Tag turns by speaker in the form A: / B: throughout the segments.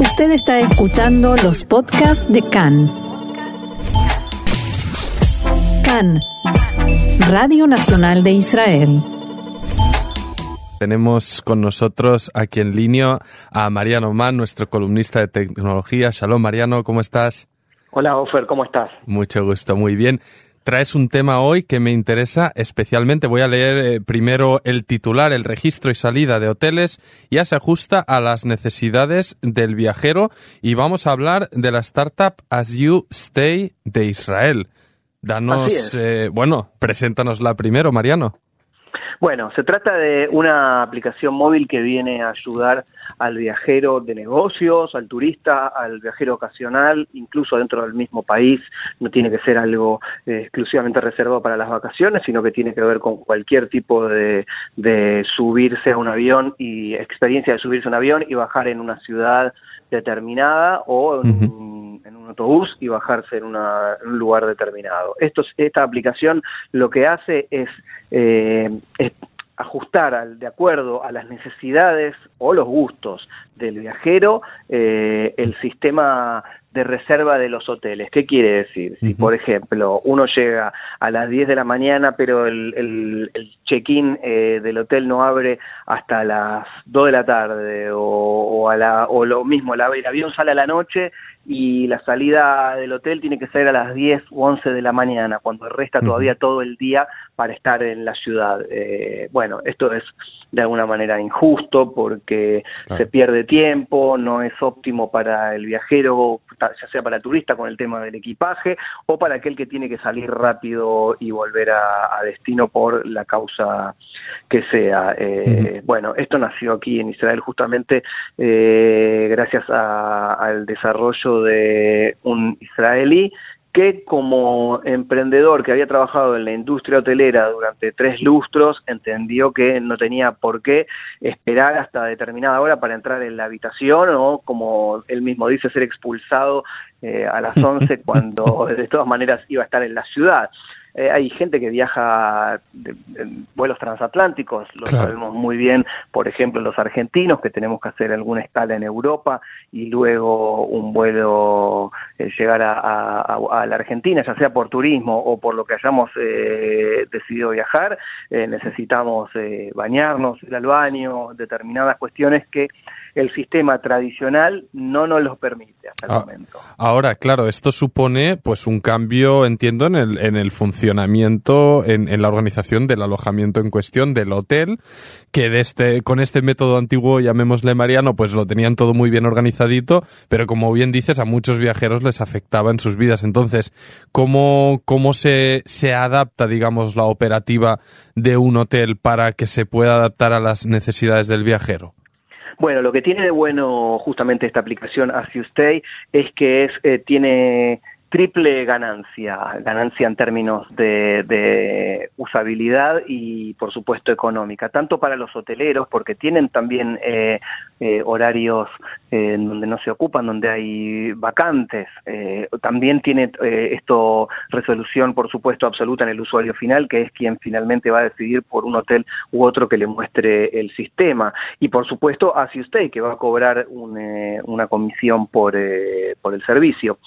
A: Usted está escuchando los podcasts de CAN. CAN, Radio Nacional de Israel.
B: Tenemos con nosotros aquí en línea a Mariano Mann, nuestro columnista de tecnología. Shalom, Mariano, ¿cómo estás?
C: Hola, Ofer, ¿cómo estás?
B: Mucho gusto, muy bien. Traes un tema hoy que me interesa especialmente. Voy a leer eh, primero el titular, el registro y salida de hoteles. Ya se ajusta a las necesidades del viajero y vamos a hablar de la startup As You Stay de Israel. Danos, eh, bueno, preséntanosla primero, Mariano.
C: Bueno, se trata de una aplicación móvil que viene a ayudar al viajero de negocios, al turista, al viajero ocasional, incluso dentro del mismo país. No tiene que ser algo eh, exclusivamente reservado para las vacaciones, sino que tiene que ver con cualquier tipo de, subirse a un avión y experiencia de subirse a un avión y bajar en una ciudad determinada o en, un, autobús y bajarse en, un lugar determinado. Esto, esta aplicación lo que hace es eh, ajustar al, de acuerdo a las necesidades o los gustos del viajero eh, el sistema de reserva de los hoteles. ¿Qué quiere decir? Si, por ejemplo, uno llega a las 10 de la mañana, pero el, el, check-in eh, del hotel no abre hasta las 2 de la tarde, o, a la, o lo mismo, el avión sale a la noche y la salida del hotel tiene que ser a las 10 u 11 de la mañana, cuando resta todavía todo el día para estar en la ciudad. Eh, bueno, esto es de alguna manera injusto porque se pierde tiempo, no es óptimo para el viajero, ya sea para el turista con el tema del equipaje o para aquel que tiene que salir rápido y volver a, destino por la causa que sea. Eh, bueno, esto nació aquí en Israel justamente eh, gracias al desarrollo de un israelí que como emprendedor que había trabajado en la industria hotelera durante tres lustros, entendió que no tenía por qué esperar hasta determinada hora para entrar en la habitación o, como él mismo dice, ser expulsado eh, a las 11 cuando de todas maneras iba a estar en la ciudad. Eh, hay gente que viaja en vuelos transatlánticos, lo sabemos muy bien, por ejemplo, los argentinos, que tenemos que hacer alguna escala en Europa y luego un vuelo, eh, llegar a, la Argentina, ya sea por turismo o por lo que hayamos eh, decidido viajar, necesitamos bañarnos, ir al baño, determinadas cuestiones que el sistema tradicional no nos los permite hasta el ah, momento.
B: Ahora, claro, esto supone pues un cambio, entiendo, en el, en el funcionamiento, en, la organización del alojamiento en cuestión, del hotel, que de este, con este método antiguo, llamémosle Mariano, pues lo tenían todo muy bien organizadito, pero como bien dices, a muchos viajeros les afectaba en sus vidas. Entonces, ¿cómo, se, adapta, digamos, la operativa de un hotel para que se pueda adaptar a las necesidades del viajero?
C: Bueno, lo que tiene de bueno justamente esta aplicación As You es que es, eh, tiene triple ganancia, ganancia en términos de, usabilidad y por supuesto económica, tanto para los hoteleros porque tienen también eh, eh, horarios eh, en donde no se ocupan, donde hay vacantes, también tiene esto resolución por supuesto absoluta en el usuario final, que es quien finalmente va a decidir por un hotel u otro que le muestre el sistema. Y por supuesto así usted que va a cobrar una comisión por, por el servicio,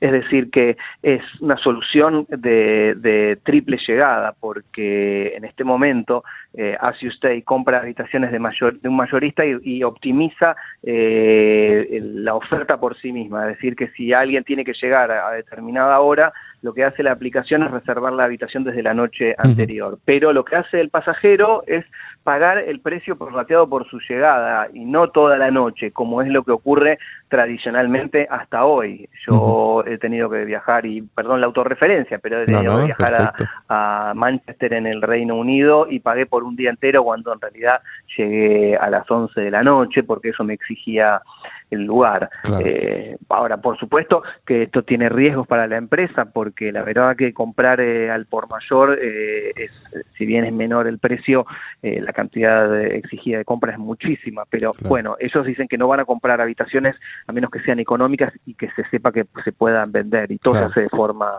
C: es decir que es una solución de, triple llegada, porque en este momento eh, hace usted y compra habitaciones de, mayor, de un mayorista y, optimiza eh, la oferta por sí misma. Es decir, que si alguien tiene que llegar a, determinada hora, lo que hace la aplicación es reservar la habitación desde la noche anterior. Pero lo que hace el pasajero es pagar el precio prorrateado por su llegada y no toda la noche, como es lo que ocurre tradicionalmente hasta hoy. Yo he tenido que viajar, y perdón la autorreferencia, pero he tenido que viajar a, Manchester en el Reino Unido y pagué por un día entero cuando en realidad llegué a las 11 de la noche porque eso me exigía el lugar. Eh, ahora, por supuesto que esto tiene riesgos para la empresa porque la verdad que comprar eh, al por mayor, eh, es, si bien es menor el precio, la cantidad exigida de compra es muchísima. Pero bueno, ellos dicen que no van a comprar habitaciones a menos que sean económicas y que se sepa que se puedan vender y todo se hace de forma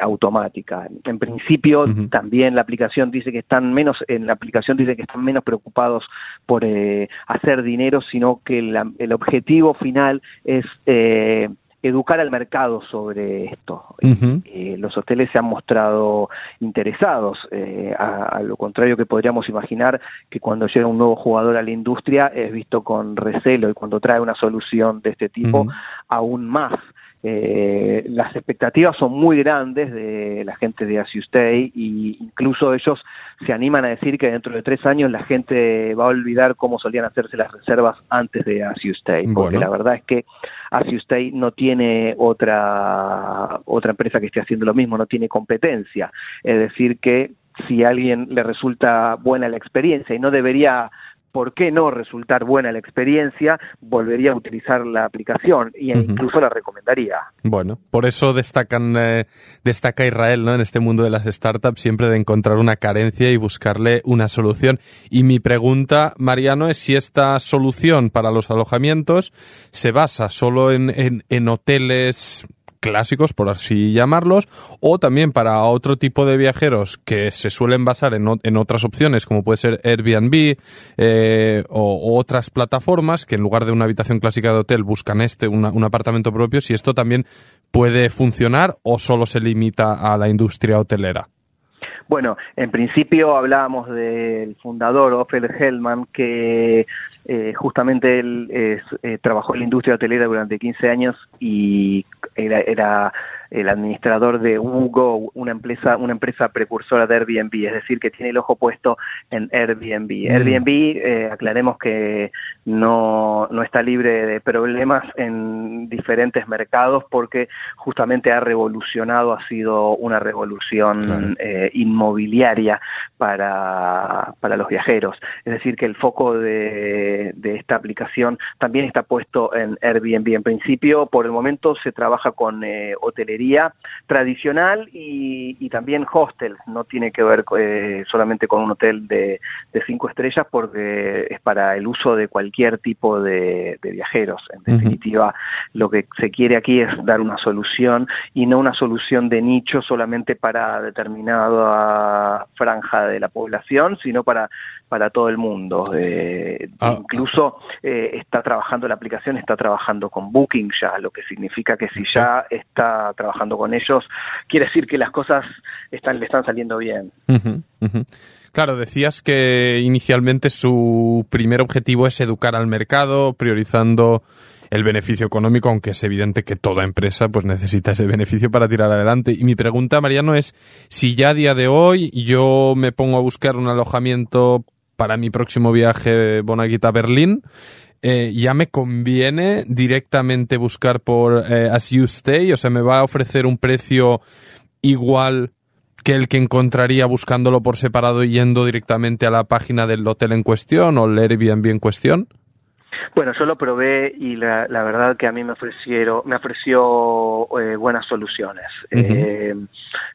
C: automática. En principio, también la aplicación dice que están menos, en la aplicación dice que están menos preocupados por hacer dinero, sino que el objetivo objetivo final es eh, educar al mercado sobre esto. Eh, los hoteles se han mostrado interesados, eh, a, lo contrario que podríamos imaginar que cuando llega un nuevo jugador a la industria es visto con recelo y cuando trae una solución de este tipo aún más. Eh, las expectativas son muy grandes de la gente de As You Stay y incluso ellos se animan a decir que dentro de tres años la gente va a olvidar cómo solían hacerse las reservas antes de As You Stay, porque la verdad es que As You Stay no tiene otra otra empresa que esté haciendo lo mismo, no tiene competencia, es decir que si a alguien le resulta buena la experiencia y no debería por qué no resultar buena la experiencia, volvería a utilizar la aplicación e incluso la recomendaría.
B: Bueno, por eso destacan, eh, destaca Israel ¿no? en este mundo de las startups siempre de encontrar una carencia y buscarle una solución. Y mi pregunta, Mariano, es si esta solución para los alojamientos se basa solo en, en, en hoteles clásicos, por así llamarlos, o también para otro tipo de viajeros que se suelen basar en, en otras opciones, como puede ser Airbnb eh, o, otras plataformas que en lugar de una habitación clásica de hotel buscan este, un apartamento propio, si esto también puede funcionar o solo se limita a la industria hotelera.
C: Bueno, en principio hablábamos del fundador Ophel Hellman que eh, justamente él eh, trabajó en la industria hotelera durante 15 años y era, era el administrador de Hugo, una empresa, una empresa precursora de Airbnb, es decir, que tiene el ojo puesto en Airbnb. Mm. Airbnb, eh, aclaremos que no, no está libre de problemas en diferentes mercados porque justamente ha revolucionado, ha sido una revolución eh, inmobiliaria para, para los viajeros. Es decir, que el foco de, de esta aplicación también está puesto en Airbnb. En principio, por el momento se trabaja con eh, hotelería tradicional y, también hostels. No tiene que ver eh, solamente con un hotel de, cinco estrellas porque es para el uso de cualquier tipo de, viajeros. En definitiva, lo que se quiere aquí es dar una solución y no una solución de nicho solamente para determinada franja de la población, sino para para todo el mundo. Eh, ah. Incluso eh, está trabajando la aplicación, está trabajando con Booking ya, lo que significa que si ya está trabajando con ellos, quiere decir que las cosas están, le están saliendo bien.
B: Claro, decías que inicialmente su primer objetivo es educar al mercado, priorizando el beneficio económico, aunque es evidente que toda empresa pues necesita ese beneficio para tirar adelante. Y mi pregunta, Mariano, es si ya a día de hoy yo me pongo a buscar un alojamiento para mi próximo viaje Bonaguita Berlín, eh, ya me conviene directamente buscar por eh, As You Stay, o sea, me va a ofrecer un precio igual que el que encontraría buscándolo por separado yendo directamente a la página del hotel en cuestión o el Airbnb en cuestión.
C: Bueno, yo lo probé y la, verdad que a mí me ofrecieron, me ofreció eh, buenas soluciones. eh,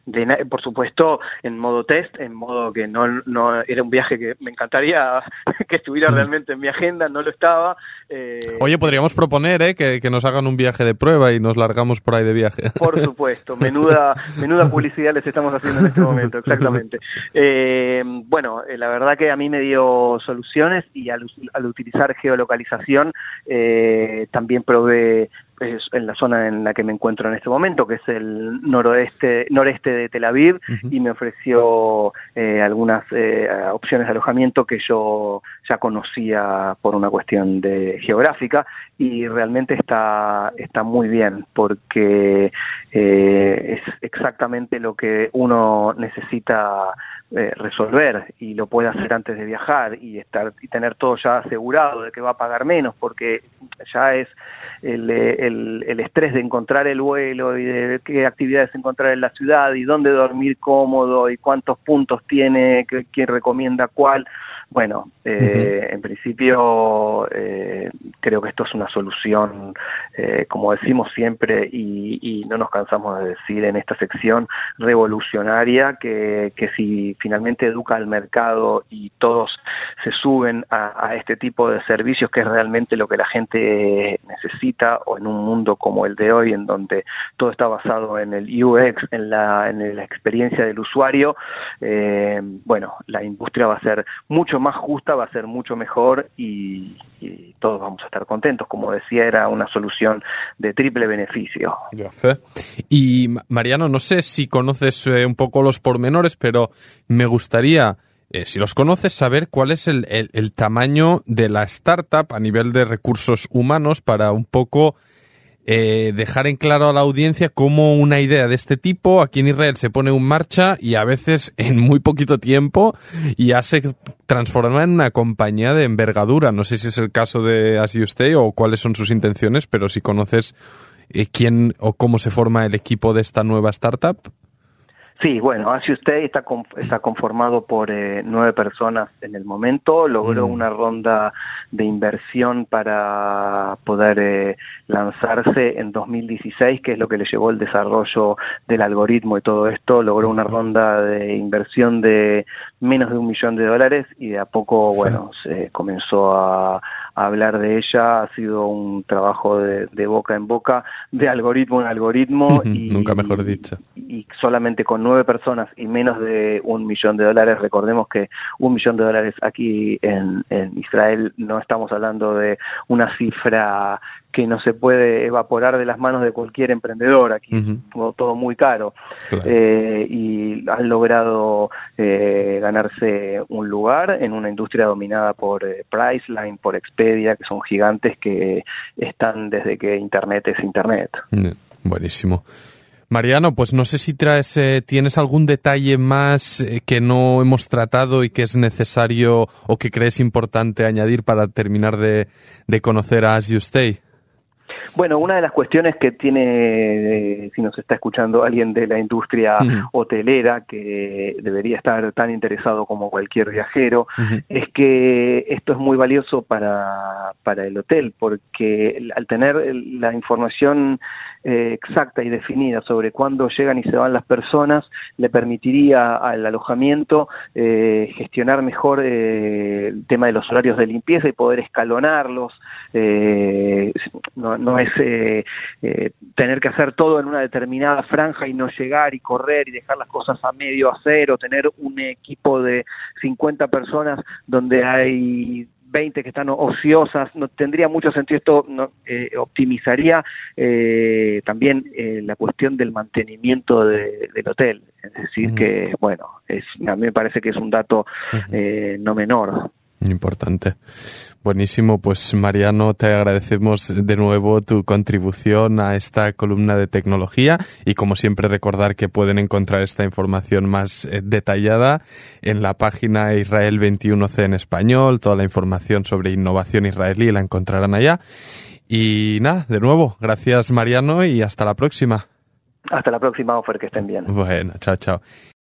C: de, por supuesto, en modo test, en modo que no, no era un viaje que me encantaría que estuviera realmente en mi agenda, no lo estaba.
B: Eh, Oye, podríamos proponer eh, que, que, nos hagan un viaje de prueba y nos largamos por ahí de viaje.
C: Por supuesto, menuda, menuda publicidad les estamos haciendo en este momento, exactamente. Eh, bueno, eh, la verdad que a mí me dio soluciones y al, al utilizar geolocalización eh, también probé en la zona en la que me encuentro en este momento, que es el noroeste, noreste de Tel Aviv, y me ofreció eh, algunas eh, opciones de alojamiento que yo ya conocía por una cuestión de geográfica y realmente está, está muy bien porque eh, es exactamente lo que uno necesita resolver y lo puede hacer antes de viajar y estar y tener todo ya asegurado de que va a pagar menos porque ya es el, el, el, estrés de encontrar el vuelo y de qué actividades encontrar en la ciudad y dónde dormir cómodo y cuántos puntos tiene, quién recomienda cuál. Bueno, eh, en principio eh, creo que esto es una solución, eh, como decimos siempre y, y, no nos cansamos de decir en esta sección, revolucionaria, que, que si finalmente educa al mercado y todos se suben a, a, este tipo de servicios, que es realmente lo que la gente necesita, o en un mundo como el de hoy, en donde todo está basado en el UX, en la, en la experiencia del usuario, bueno, la industria va a ser mucho más más justa va a ser mucho mejor y, todos vamos a estar contentos. Como decía, era una solución de triple beneficio.
B: Y Mariano, no sé si conoces eh, un poco los pormenores, pero me gustaría eh, si los conoces, saber cuál es el, el, tamaño de la startup a nivel de recursos humanos para un poco eh, dejar en claro a la audiencia cómo una idea de este tipo aquí en Israel se pone en marcha y a veces en muy poquito tiempo ya se transforma en una compañía de envergadura. No sé si es el caso de Así Usted o cuáles son sus intenciones, pero si conoces eh, quién o cómo se forma el equipo de esta nueva startup.
C: Sí, bueno, así usted está, está conformado por eh, nueve personas en el momento, logró mm. una ronda de inversión para poder eh, lanzarse en 2016, que es lo que le llevó el desarrollo del algoritmo y todo esto, logró una ronda de inversión de menos de un millón de dólares y de a poco, bueno, se comenzó a, hablar de ella, ha sido un trabajo de, boca en boca, de algoritmo en algoritmo.
B: y, Nunca mejor dicho.
C: Solamente con nueve personas y menos de un millón de dólares, recordemos que un millón de dólares aquí en, en Israel no estamos hablando de una cifra que no se puede evaporar de las manos de cualquier emprendedor, aquí todo, muy caro, eh, y han logrado eh, ganarse un lugar en una industria dominada por eh, Priceline, por Expedia, que son gigantes que están desde que Internet es Internet.
B: Buenísimo. Mariano, pues no sé si traes, tienes algún detalle más que no hemos tratado y que es necesario o que crees importante añadir para terminar de, de conocer a As You Stay.
C: Bueno, una de las cuestiones que tiene, eh, si nos está escuchando alguien de la industria hotelera, que debería estar tan interesado como cualquier viajero, es que esto es muy valioso para, para el hotel, porque al tener la información eh, exacta y definida sobre cuándo llegan y se van las personas, le permitiría al alojamiento eh, gestionar mejor eh, el tema de los horarios de limpieza y poder escalonarlos. no, no, es tener que hacer todo en una determinada franja y no llegar y correr y dejar las cosas a medio hacer o tener un equipo de 50 personas donde hay 20 que están ociosas, no tendría mucho sentido esto, no, eh, optimizaría eh, también eh, la cuestión del mantenimiento del hotel, es decir que, bueno, es, a mí me parece que es un dato no menor.
B: Importante. Buenísimo, pues Mariano, te agradecemos de nuevo tu contribución a esta columna de tecnología y como siempre recordar que pueden encontrar esta información más eh, detallada en la página Israel 21C en español, toda la información sobre innovación israelí la encontrarán allá. Y nada, de nuevo, gracias Mariano y hasta la próxima.
C: Hasta la próxima, Ofer, que estén bien.
B: Bueno, chao, chao.